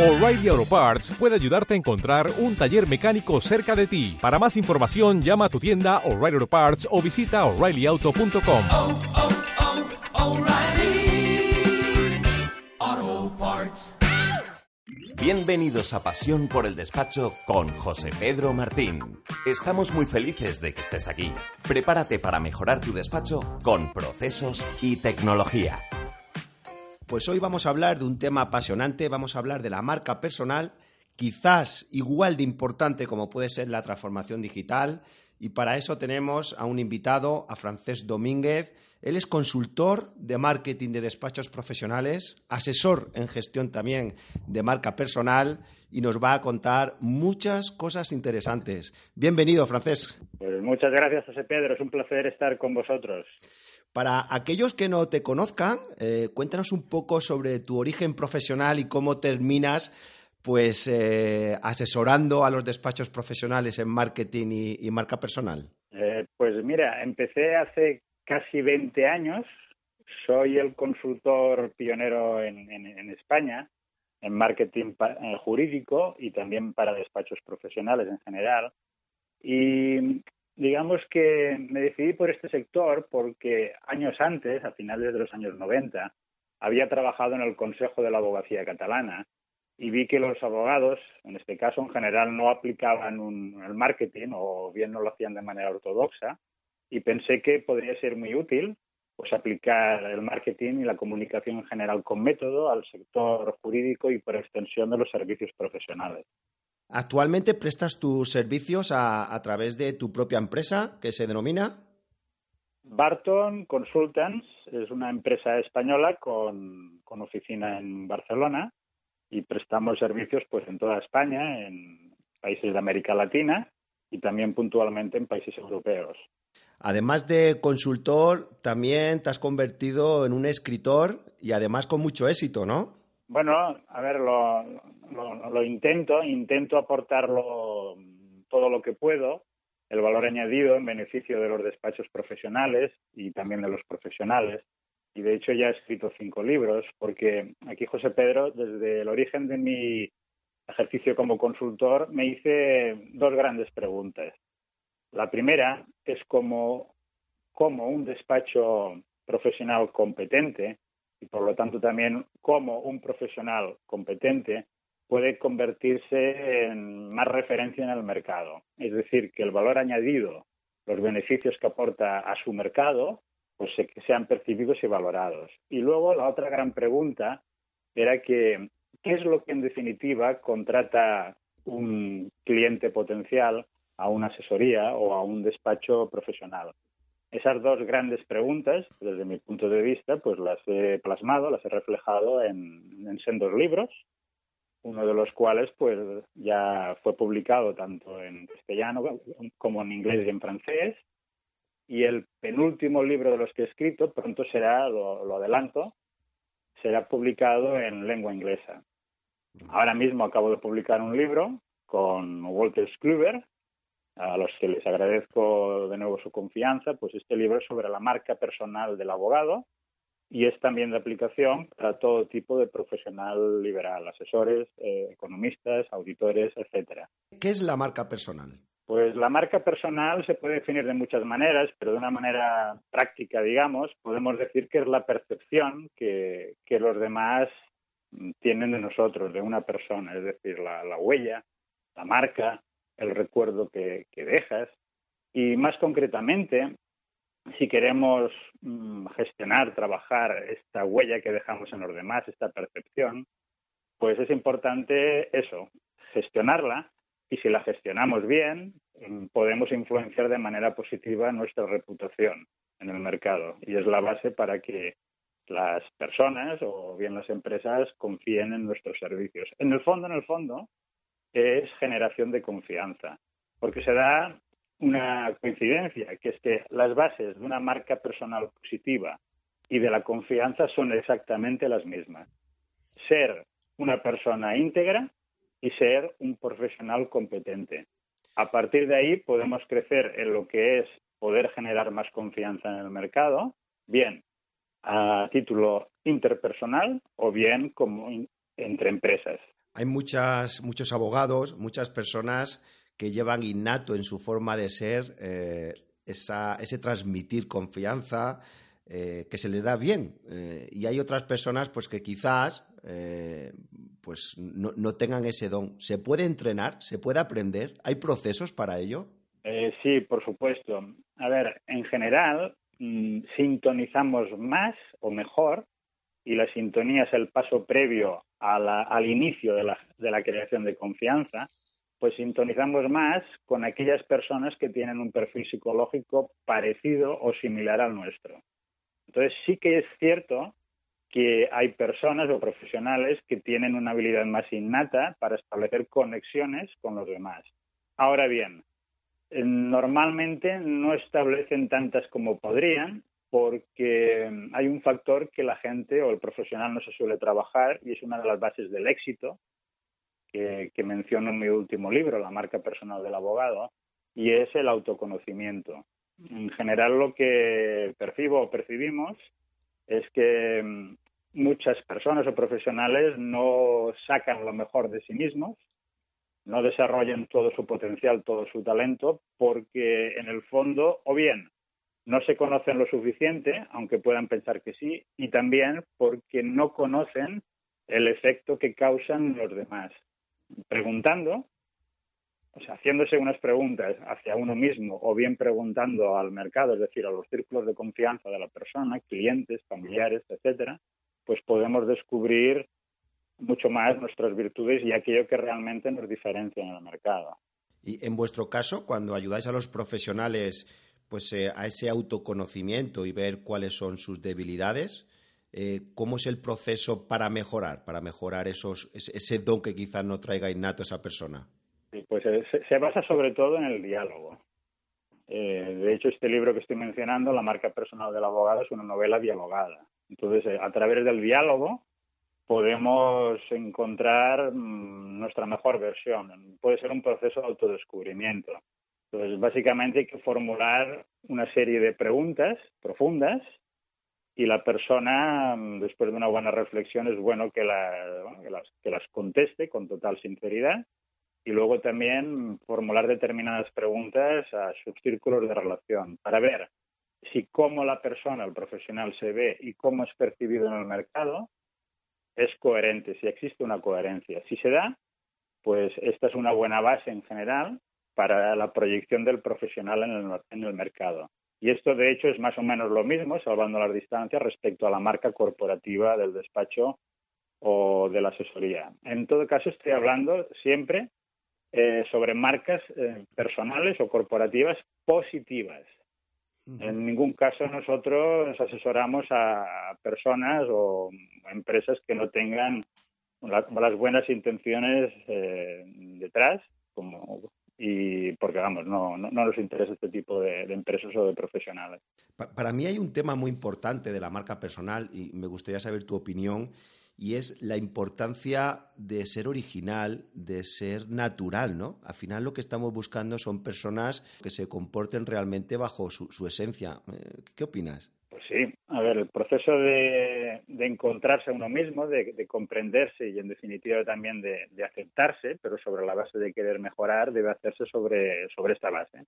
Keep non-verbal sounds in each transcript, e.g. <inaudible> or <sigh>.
O'Reilly Auto Parts puede ayudarte a encontrar un taller mecánico cerca de ti. Para más información, llama a tu tienda O'Reilly Auto Parts o visita oreillyauto.com. oh, oh, Parts. Bienvenidos a Pasión por el Despacho con José Pedro Martín. Estamos muy felices de que estés aquí. Prepárate para mejorar tu despacho con procesos y tecnología. Pues hoy vamos a hablar de un tema apasionante, vamos a hablar de la marca personal, quizás igual de importante como puede ser la transformación digital, y para eso tenemos a un invitado, a Francés Domínguez. Él es consultor de marketing de despachos profesionales, asesor en gestión también de marca personal y nos va a contar muchas cosas interesantes. Bienvenido, Francés. Pues muchas gracias, José Pedro. Es un placer estar con vosotros. Para aquellos que no te conozcan, eh, cuéntanos un poco sobre tu origen profesional y cómo terminas pues eh, asesorando a los despachos profesionales en marketing y, marca personal. Eh, pues mira, empecé hace casi 20 años. Soy el consultor pionero en, España en marketing eh, jurídico y también para despachos profesionales en general. Y digamos que me decidí por este sector porque años antes, a finales de los años 90, había trabajado en el Consejo de la Abogacía Catalana y vi que los abogados, en este caso en general, no aplicaban un- el marketing o bien no lo hacían de manera ortodoxa y pensé que podría ser muy útil pues aplicar el marketing y la comunicación en general con método al sector jurídico y por extensión de los servicios profesionales. Actualmente prestas tus servicios a, a través de tu propia empresa, que se denomina. Barton Consultants es una empresa española con, con oficina en Barcelona y prestamos servicios pues en toda España, en países de América Latina y también puntualmente en países europeos. Además de consultor, también te has convertido en un escritor y además con mucho éxito, ¿no? Bueno, a ver, lo, lo, lo intento, intento aportarlo todo lo que puedo, el valor añadido en beneficio de los despachos profesionales y también de los profesionales. Y de hecho ya he escrito cinco libros, porque aquí José Pedro, desde el origen de mi ejercicio como consultor, me hice dos grandes preguntas. La primera es cómo, cómo un despacho profesional competente y por lo tanto también cómo un profesional competente puede convertirse en más referencia en el mercado. Es decir, que el valor añadido, los beneficios que aporta a su mercado, pues sean percibidos y valorados. Y luego la otra gran pregunta era que, ¿qué es lo que en definitiva contrata un cliente potencial a una asesoría o a un despacho profesional? Esas dos grandes preguntas, desde mi punto de vista, pues las he plasmado, las he reflejado en, en sendos libros, uno de los cuales pues ya fue publicado tanto en castellano como en inglés y en francés, y el penúltimo libro de los que he escrito pronto será, lo, adelanto, será publicado en lengua inglesa. Ahora mismo acabo de publicar un libro con Walter Skluber, a los que les agradezco de nuevo su confianza, pues este libro es sobre la marca personal del abogado y es también de aplicación para todo tipo de profesional liberal, asesores, eh, economistas, auditores, etcétera. ¿Qué es la marca personal? Pues la marca personal se puede definir de muchas maneras, pero de una manera práctica, digamos, podemos decir que es la percepción que, que los demás tienen de nosotros, de una persona, es decir, la, la huella, la marca, el recuerdo que, dejas. Y más concretamente, si queremos mm, gestionar, trabajar esta huella que dejamos en los demás, esta percepción, pues es importante eso, gestionarla y si la gestionamos bien, mm, podemos influenciar de manera positiva nuestra reputación en el mercado y es la base para que las personas o bien las empresas confíen en nuestros servicios. En el fondo, en el fondo, es generación de confianza, porque se da una coincidencia, que es que las bases de una marca personal positiva y de la confianza son exactamente las mismas. Ser una persona íntegra y ser un profesional competente. A partir de ahí podemos crecer en lo que es poder generar más confianza en el mercado, bien a título interpersonal o bien como entre empresas. Hay muchas, muchos abogados, muchas personas que llevan innato en su forma de ser eh, esa, ese transmitir confianza, eh, que se les da bien. Eh, y hay otras personas pues que quizás pues no, no, tengan ese don. ¿Se puede entrenar? ¿Se puede aprender? ¿Hay procesos para ello? sí, por supuesto. A ver, en general, mmm, sintonizamos más o mejor y la sintonía es el paso previo al inicio de la, de la creación de confianza, pues sintonizamos más con aquellas personas que tienen un perfil psicológico parecido o similar al nuestro. Entonces sí que es cierto que hay personas o profesionales que tienen una habilidad más innata para establecer conexiones con los demás. Ahora bien, eh, normalmente no establecen tantas como podrían porque mm, hay un factor que la gente o el profesional no se suele trabajar y es una de las bases del éxito que, menciono en mi último libro, La marca personal del abogado, y es el autoconocimiento. En general lo que percibo o percibimos es que mm, muchas personas o profesionales no sacan lo mejor de sí mismos, no desarrollan todo su potencial, todo su talento, porque en el fondo, o bien no se conocen lo suficiente, aunque puedan pensar que sí, y también porque no conocen el efecto que causan los demás. Preguntando, o sea, haciéndose unas preguntas hacia uno mismo o bien preguntando al mercado, es decir, a los círculos de confianza de la persona, clientes, familiares, etcétera, pues podemos descubrir mucho más nuestras virtudes y aquello que realmente nos diferencia en el mercado. Y en vuestro caso, cuando ayudáis a los profesionales pues eh, a ese autoconocimiento y ver cuáles son sus debilidades. Eh, ¿Cómo es el proceso para mejorar, para mejorar esos, ese don que quizás no traiga innato esa persona? Pues eh, se, basa sobre todo en el diálogo. Eh, de hecho, este libro que estoy mencionando, La marca personal del abogado, es una novela dialogada. Entonces, a través del diálogo podemos encontrar mmm, nuestra mejor versión. Puede ser un proceso de autodescubrimiento. Entonces, básicamente hay que formular una serie de preguntas profundas y la persona, después de una buena reflexión, es bueno que, la, bueno, que, las, que las conteste con total sinceridad y luego también formular determinadas preguntas a sus círculos de relación para ver si cómo la persona, el profesional se ve y cómo es percibido en el mercado es coherente, si existe una coherencia. Si se da, pues esta es una buena base en general para la proyección del profesional en el, en el mercado. Y esto, de hecho, es más o menos lo mismo, salvando las distancias, respecto a la marca corporativa del despacho o de la asesoría. En todo caso, estoy hablando siempre eh, sobre marcas eh, personales o corporativas positivas. En ningún caso nosotros asesoramos a personas o empresas que no tengan la, las buenas intenciones eh, detrás, como y porque vamos, no, no, no nos interesa este tipo de, de, empresas o de profesionales. Para mí hay un tema muy importante de la marca personal y me gustaría saber tu opinión y es la importancia de ser original, de ser natural, ¿no? Al final lo que estamos buscando son personas que se comporten realmente bajo su, su esencia. Eh, ¿Qué opinas? Sí, a ver, el proceso de, encontrarse a uno mismo, de, de, comprenderse y en definitiva también de, de, aceptarse, pero sobre la base de querer mejorar, debe hacerse sobre, sobre esta base,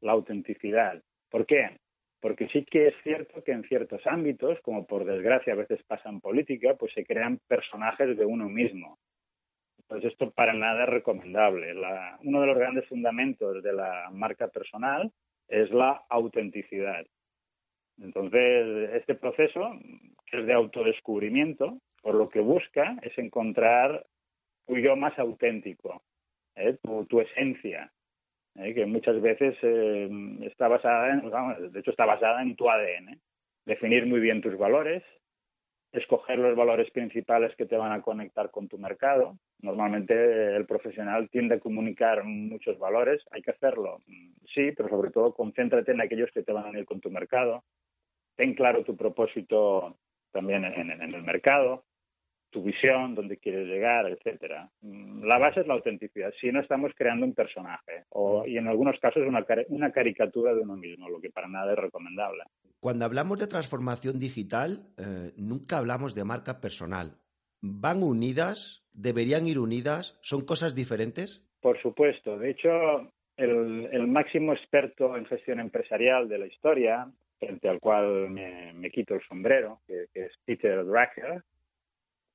la autenticidad. ¿Por qué? Porque sí que es cierto que en ciertos ámbitos, como por desgracia a veces pasa en política, pues se crean personajes de uno mismo. Pues esto para nada es recomendable. La, uno de los grandes fundamentos de la marca personal es la autenticidad. Entonces, este proceso, que es de autodescubrimiento, por lo que busca es encontrar tu yo más auténtico, ¿eh? tu, tu, esencia, ¿eh? que muchas veces eh, está basada de hecho está basada en tu ADN. Definir muy bien tus valores, escoger los valores principales que te van a conectar con tu mercado. Normalmente el profesional tiende a comunicar muchos valores, hay que hacerlo, sí, pero sobre todo concéntrate en aquellos que te van a ir con tu mercado ten claro tu propósito también en, en, el mercado, tu visión, dónde quieres llegar, etcétera. Mm, la base es la autenticidad. Si no estamos creando un personaje o y en algunos casos una, una caricatura de uno mismo, lo que para nada es recomendable. Cuando hablamos de transformación digital, eh, nunca hablamos de marca personal. van unidas? ¿Deberían ir unidas? ¿Son cosas diferentes? Por supuesto. De hecho, el, máximo experto en gestión empresarial de la historia, frente al cual me, quito el sombrero, que, es Peter Drucker,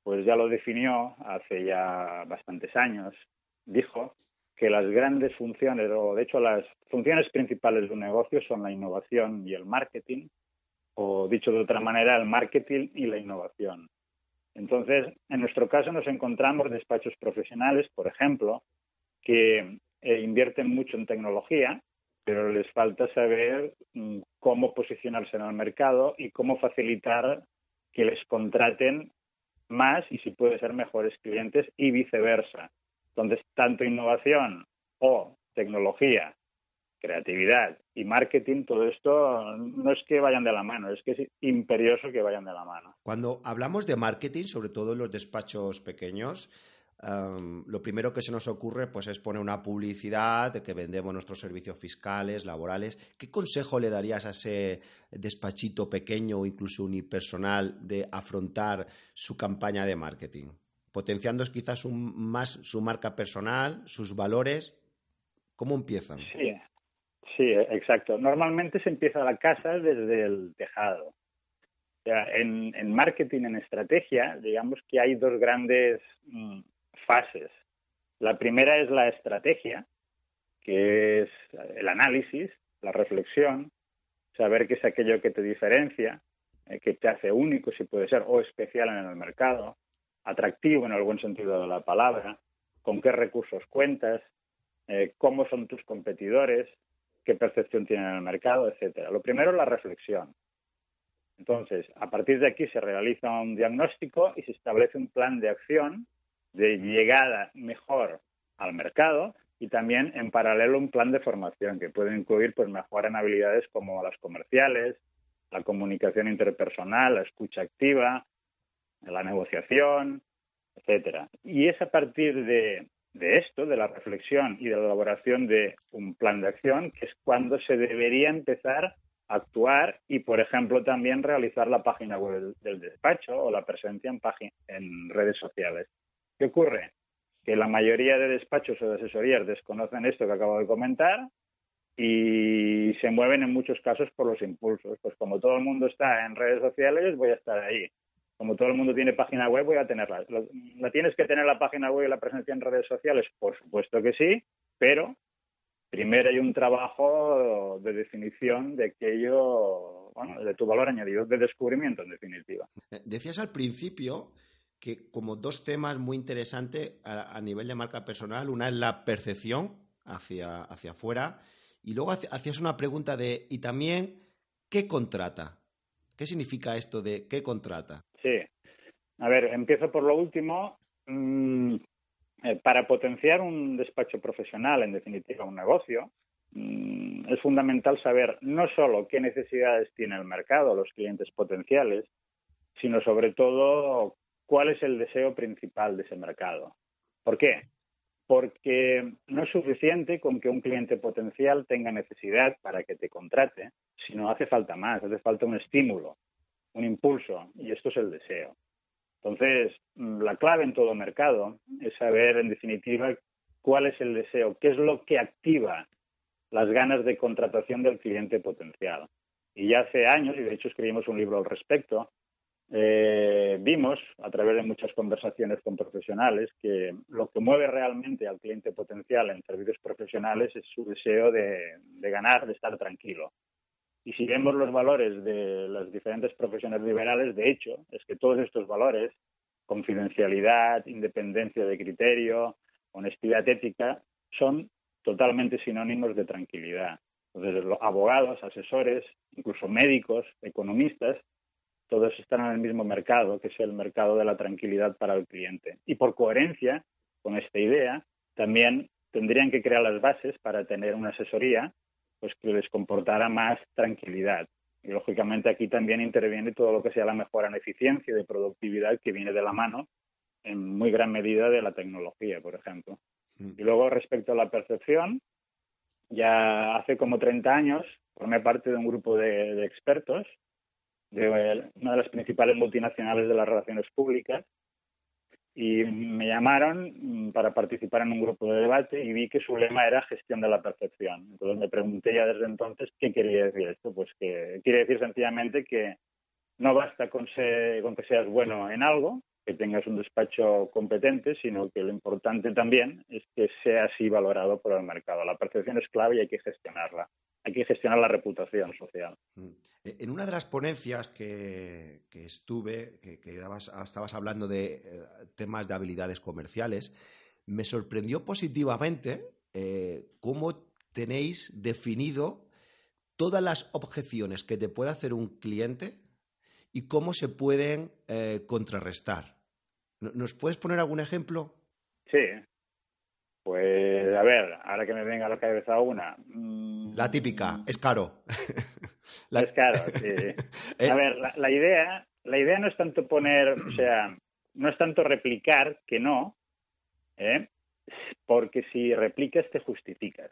pues ya lo definió hace ya bastantes años. Dijo que las grandes funciones, o de hecho las funciones principales de un negocio son la innovación y el marketing, o dicho de otra manera, el marketing y la innovación. Entonces, en nuestro caso nos encontramos despachos profesionales, por ejemplo, que eh, invierten mucho en tecnología, pero les falta saber mm, cómo posicionarse en el mercado y cómo facilitar que les contraten más y si puede ser mejores clientes y viceversa. Entonces, tanto innovación o tecnología, creatividad y marketing, todo esto no es que vayan de la mano, es que es imperioso que vayan de la mano. Cuando hablamos de marketing, sobre todo en los despachos pequeños, lo primero que se nos ocurre pues, es poner una publicidad de que vendemos nuestros servicios fiscales, laborales. ¿Qué consejo le darías a ese despachito pequeño o incluso unipersonal de afrontar su campaña de marketing? Potenciando quizás más su marca personal, sus valores. ¿Cómo empiezan? Sí, sí, exacto. Normalmente se empieza la casa desde el tejado. en, en marketing, en estrategia, digamos que hay dos grandes mm, fases. La primera es la estrategia, que es el análisis, la reflexión, saber qué es aquello que te diferencia, eh, que te hace único, si puede ser, o especial en el mercado, atractivo en buen sentido de la palabra, con qué recursos cuentas, eh, cómo son tus competidores, qué percepción tienen en el mercado, etcétera. Lo primero es la reflexión. Entonces, a partir de aquí se realiza un diagnóstico y se establece un plan de acción de llegada mejor al mercado y también en paralelo un plan de formación que puede incluir pues mejorar en habilidades como las comerciales, la comunicación interpersonal, la escucha activa, la negociación, etcétera. Y es a partir de, de esto, de la reflexión y de la elaboración de un plan de acción, que es cuando se debería empezar a actuar y, por ejemplo, también realizar la página web del, despacho o la presencia en, en redes sociales. ¿Qué ocurre? Que la mayoría de despachos o de asesorías desconocen esto que acabo de comentar y se mueven en muchos casos por los impulsos. Pues como todo el mundo está en redes sociales, voy a estar ahí. Como todo el mundo tiene página web, voy a tenerla. ¿La tienes que tener la página web y la presencia en redes sociales? Por supuesto que sí, pero primero hay un trabajo de definición de aquello, bueno, de tu valor añadido, de descubrimiento en definitiva. Decías al principio que como dos temas muy interesantes a, nivel de marca personal. Una es la percepción hacia, hacia afuera y luego hacías una pregunta de, y también, ¿qué contrata? ¿Qué significa esto de qué contrata? Sí. A ver, empiezo por lo último. Mm, eh, para potenciar un despacho profesional, en definitiva un negocio, mm, es fundamental saber no solo qué necesidades tiene el mercado, los clientes potenciales, sino sobre todo cuál es el deseo principal de ese mercado. ¿Por qué? Porque no es suficiente con que un cliente potencial tenga necesidad para que te contrate, sino hace falta más, hace falta un estímulo, un impulso, y esto es el deseo. Entonces, mm, la clave en todo mercado es saber, en definitiva, cuál es el deseo, qué es lo que activa las ganas de contratación del cliente potencial. Y ya hace años, y de hecho escribimos un libro al respecto, eh, vimos a través de muchas conversaciones con profesionales que lo que mueve realmente al cliente potencial en servicios profesionales es su deseo de, ganar, de estar tranquilo. Y si vemos los valores de las diferentes profesiones liberales, de hecho, es que todos estos valores, confidencialidad, independencia de criterio, honestidad ética, son totalmente sinónimos de tranquilidad. Entonces, los abogados, asesores, incluso médicos, economistas, todos están en el mismo mercado, que es el mercado de la tranquilidad para el cliente. Y por coherencia con esta idea, también tendrían que crear las bases para tener una asesoría pues que les comportara más tranquilidad. Y lógicamente aquí también interviene todo lo que sea la mejora en eficiencia y de productividad que viene de la mano en muy gran medida de la tecnología, por ejemplo. Mm. Y luego respecto a la percepción, ya hace como 30 años formé parte de un grupo de expertos de una de las principales multinacionales de las relaciones públicas y me llamaron para participar en un grupo de debate y vi que su lema era gestión de la percepción. Entonces me pregunté ya desde entonces qué quería decir esto. Pues que quiere decir sencillamente que no basta con, con que seas bueno en algo, que tengas un despacho competente, sino que lo importante también es que sea así valorado por el mercado. La percepción es clave y hay que gestionarla. Hay que gestionar la reputación social. Mm. E, en una de las ponencias que, estuve, que, estabas hablando de eh, temas de habilidades comerciales, me sorprendió positivamente eh, cómo tenéis definido todas las objeciones que te puede hacer un cliente y cómo se pueden eh, contrarrestar. ¿Nos puedes poner algún ejemplo? Sí. Pues a ver, ahora que me venga a la cabeza una. Mm, la típica, es caro. <laughs> Es caro, sí. <laughs> Eh, a ver, la, idea, la idea no es tanto poner, o sea, no es tanto replicar que no, ¿eh? porque si replicas te justificas.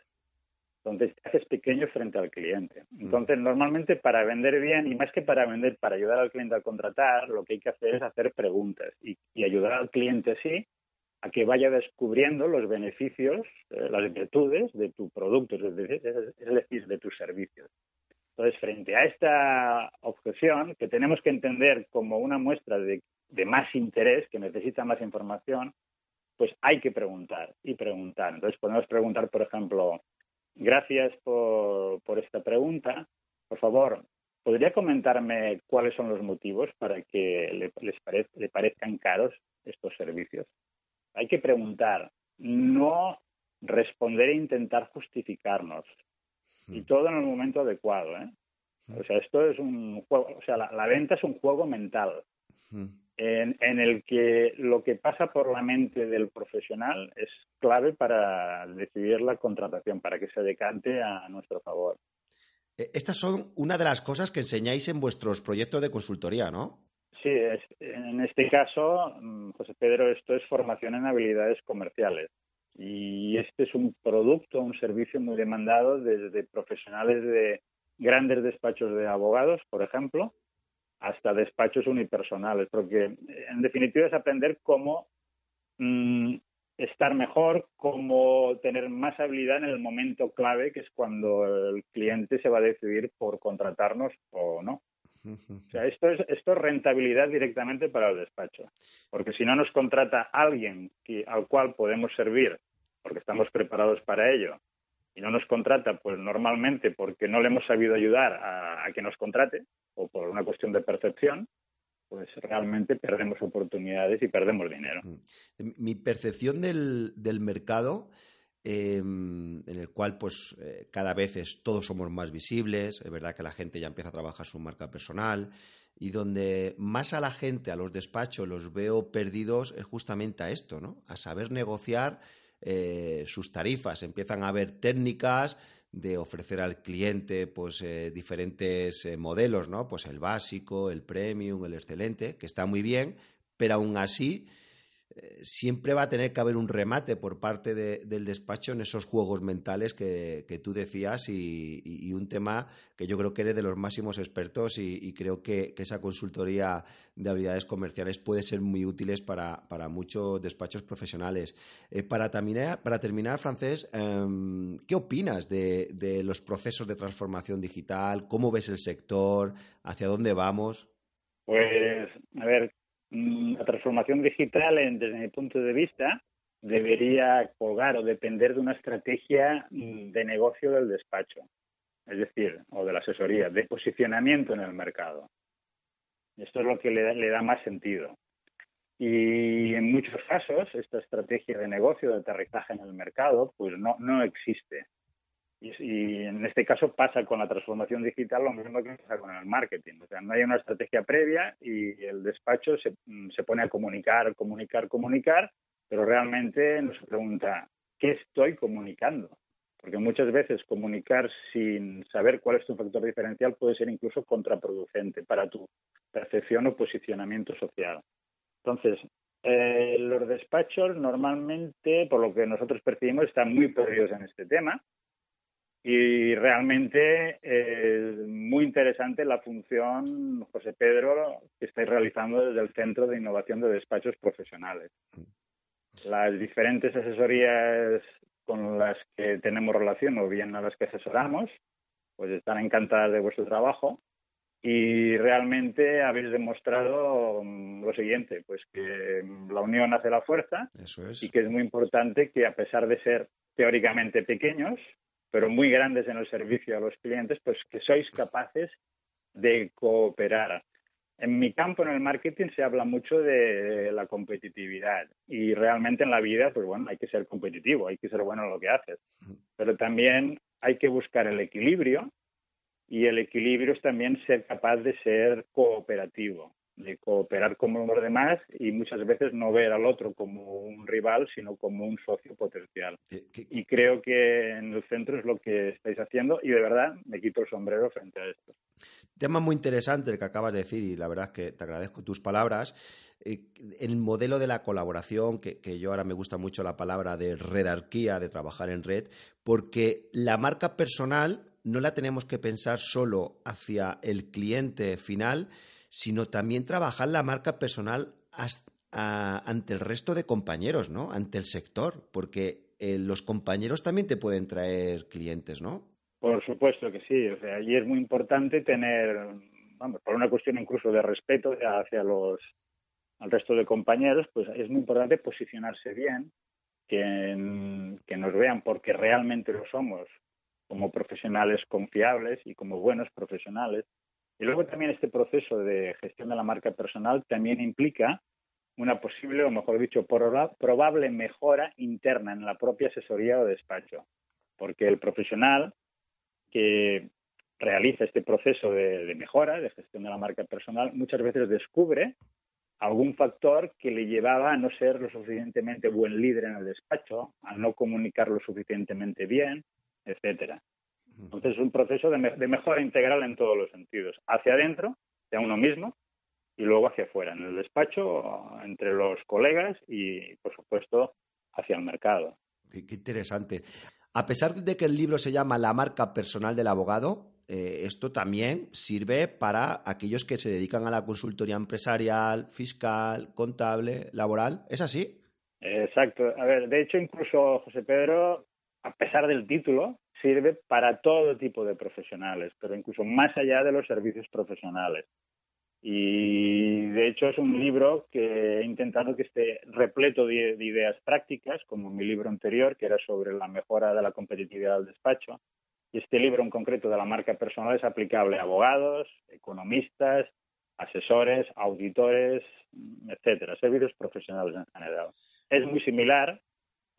Entonces te haces pequeño frente al cliente. Mm. Entonces, normalmente para vender bien, y más que para vender, para ayudar al cliente a contratar, lo que hay que hacer es hacer preguntas y, ayudar al cliente sí a que vaya descubriendo los beneficios, eh, las virtudes de tu producto, es decir, es decir, de tus servicios. Entonces, frente a esta objeción, que tenemos que entender como una muestra de, de más interés, que necesita más información, pues hay que preguntar y preguntar. Entonces, podemos preguntar, por ejemplo, Gracias por, por esta pregunta. Por favor, ¿podría comentarme cuáles son los motivos para que le, les le parezcan caros estos servicios? Hay que preguntar, no responder e intentar justificarnos. Y hmm. todo en el momento adecuado. ¿eh? Hmm. O sea, esto es un juego, o sea, la, la venta es un juego mental. Hmm en, el que lo que pasa por la mente del profesional es clave para decidir la contratación, para que se decante a nuestro favor. Eh, estas son una de las cosas que enseñáis en vuestros proyectos de consultoría, ¿no? Sí, en este caso, mm, José Pedro, esto es formación en habilidades comerciales. Y este es un producto, un servicio muy demandado desde profesionales de grandes despachos de abogados, por ejemplo, hasta despachos unipersonales, porque en definitiva es aprender cómo mm, estar mejor, cómo tener más habilidad en el momento clave, que es cuando el cliente se va a decidir por contratarnos o no. O sea, esto es, esto es rentabilidad directamente para el despacho, porque si no nos contrata alguien que, al cual podemos servir, porque estamos preparados para ello, y no nos contrata, pues normalmente porque no le hemos sabido ayudar a, que nos contrate o por una cuestión de percepción, pues realmente perdemos oportunidades y perdemos dinero. Mm. Mi percepción del, del mercado, em, en el cual pues eh, cada vez todos somos más visibles, es verdad que la gente ya empieza a trabajar su marca personal y donde más a la gente, a los despachos, los veo perdidos es justamente a esto, ¿no? A saber negociar eh, sus tarifas. Empiezan a haber técnicas de ofrecer al cliente pues eh, diferentes modelos, ¿no? Pues el básico, el premium, el excelente, que está muy bien, pero aún así siempre va a tener que haber un remate por parte del despacho en esos juegos mentales que, tú decías y, un tema que yo creo que eres de los máximos expertos y, creo que, esa consultoría de habilidades comerciales puede ser muy útiles para, muchos despachos profesionales. Eh, para, terminar, para terminar, Francés, em, ¿qué opinas de, los procesos de transformación digital? ¿Cómo ves el sector? ¿Hacia dónde vamos? Pues, a ver, la transformación digital, desde mi punto de vista, debería colgar o depender de una estrategia mm, de negocio del despacho, es decir, o de la asesoría, de posicionamiento en el mercado. Esto es lo que le da, más sentido. Y en muchos casos, esta estrategia de negocio, de aterrizaje en el mercado, pues no, no existe. Y, en este caso pasa con la transformación digital lo mismo que pasa con el marketing. O sea, no hay una estrategia previa y el despacho se, mm, se pone a comunicar, comunicar, comunicar, pero realmente nos pregunta, ¿qué estoy comunicando? Porque muchas veces comunicar sin saber cuál es tu factor diferencial puede ser incluso contraproducente para tu percepción o posicionamiento social. Entonces, eh, los despachos normalmente, por lo que nosotros percibimos, están muy perdidos en este tema y realmente es muy interesante la función, José Pedro, que estáis realizando desde el Centro de Innovación de Despachos Profesionales. Las diferentes asesorías con las que tenemos relación o bien a las que asesoramos, pues están encantadas de vuestro trabajo y realmente habéis demostrado mm, lo siguiente, pues que la unión hace la fuerza Eso es. y que es muy importante que a pesar de ser teóricamente pequeños, pero muy grandes en el servicio a los clientes, pues que sois capaces de cooperar. En mi campo, en el marketing, se habla mucho de la competitividad y realmente en la vida, pues bueno, hay que ser competitivo, hay que ser bueno en lo que haces, pero también hay que buscar el equilibrio y el equilibrio es también ser capaz de ser cooperativo, de cooperar con los demás y muchas veces no ver al otro como un rival, sino como un socio potencial. Y creo que en el centro es lo que estáis haciendo y de verdad me quito el sombrero frente a esto. Tema muy interesante el que acabas de decir y la verdad es que te agradezco tus palabras. Eh, el modelo de la colaboración, que, que yo ahora me gusta mucho la palabra de redarquía, de trabajar en red, porque la marca personal no la tenemos que pensar solo hacia el cliente final, sino también trabajar la marca personal ante el resto de compañeros, ¿no? Ante el sector, porque eh, los compañeros también te pueden traer clientes, ¿no? Por supuesto que sí, o sea, y es muy importante tener, vamos, por una cuestión incluso de respeto hacia los al resto de compañeros, pues es muy importante posicionarse bien, que, que nos vean porque realmente lo somos como profesionales confiables y como buenos profesionales. Y luego también este proceso de gestión de la marca personal también implica una posible, o mejor dicho, proba- probable mejora interna en la propia asesoría o despacho. Porque el profesional que realiza este proceso de, de mejora, de gestión de la marca personal, muchas veces descubre algún factor que le llevaba a no ser lo suficientemente buen líder en el despacho, a no comunicar lo suficientemente bien, etcétera. Entonces es un proceso de, me- de mejora integral en todos los sentidos, hacia adentro, hacia uno mismo, y luego hacia afuera, en el despacho, entre los colegas y, por supuesto, hacia el mercado. Qué, qué interesante. A pesar de que el libro se llama La marca personal del abogado, eh, esto también sirve para aquellos que se dedican a la consultoría empresarial, fiscal, contable, laboral. ¿Es así? Exacto. A ver, de hecho, incluso José Pedro, a pesar del título, sirve para todo tipo de profesionales, pero incluso más allá de los servicios profesionales. Y de hecho es un libro que he intentado que esté repleto de, de ideas prácticas, como mi libro anterior, que era sobre la mejora de la competitividad del despacho. Y este libro en concreto de la marca personal es aplicable a abogados, economistas, asesores, auditores, etcétera, servicios profesionales en general. Es muy similar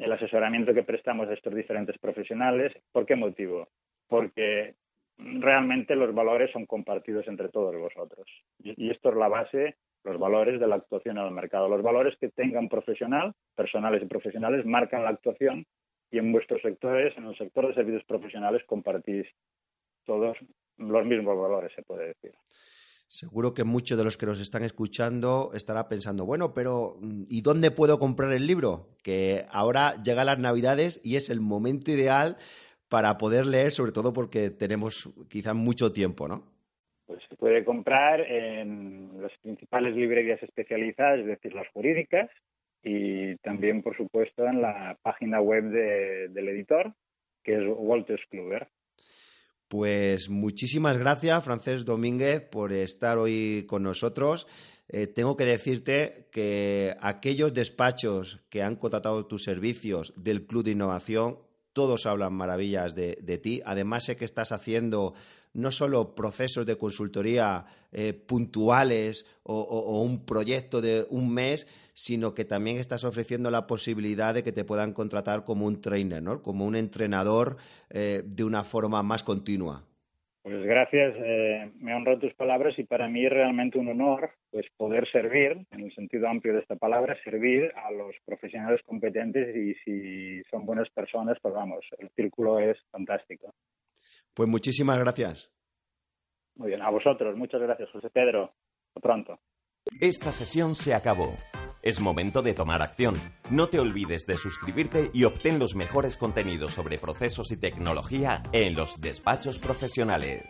el asesoramiento que prestamos a estos diferentes profesionales. ¿Por qué motivo? Porque realmente los valores son compartidos entre todos vosotros. Y, esto es la base, los valores de la actuación en el mercado. Los valores que tenga un profesional, personales y profesionales, marcan la actuación y en vuestros sectores, en el sector de servicios profesionales, compartís todos los mismos valores, se puede decir. Seguro que muchos de los que nos están escuchando estará pensando, bueno, pero mm, ¿y dónde puedo comprar el libro? Que ahora llegan las Navidades y es el momento ideal para poder leer, sobre todo porque tenemos quizás mucho tiempo, ¿no? Pues se puede comprar en las principales librerías especializadas, es decir, las jurídicas, y también, por supuesto, en la página web de- del editor, que es Walters Kluwer. Pues muchísimas gracias, Francés Domínguez, por estar hoy con nosotros. Eh, tengo que decirte que aquellos despachos que han contratado tus servicios del Club de Innovación, todos hablan maravillas de, de ti. Además, sé que estás haciendo no solo procesos de consultoría eh, puntuales o, un proyecto de un mes, sino que también estás ofreciendo la posibilidad de que te puedan contratar como un trainer, ¿no? como un entrenador eh, de una forma más continua. Pues gracias, eh, me honran tus palabras y para mí es realmente un honor pues poder servir, en el sentido amplio de esta palabra, servir a los profesionales competentes y si son buenas personas, pues vamos, el círculo es fantástico. Pues muchísimas gracias. Muy bien, a vosotros, muchas gracias, José Pedro. Hasta pronto. Esta sesión se acabó. Es momento de tomar acción. No te olvides de suscribirte y obtén los mejores contenidos sobre procesos y tecnología en los despachos profesionales.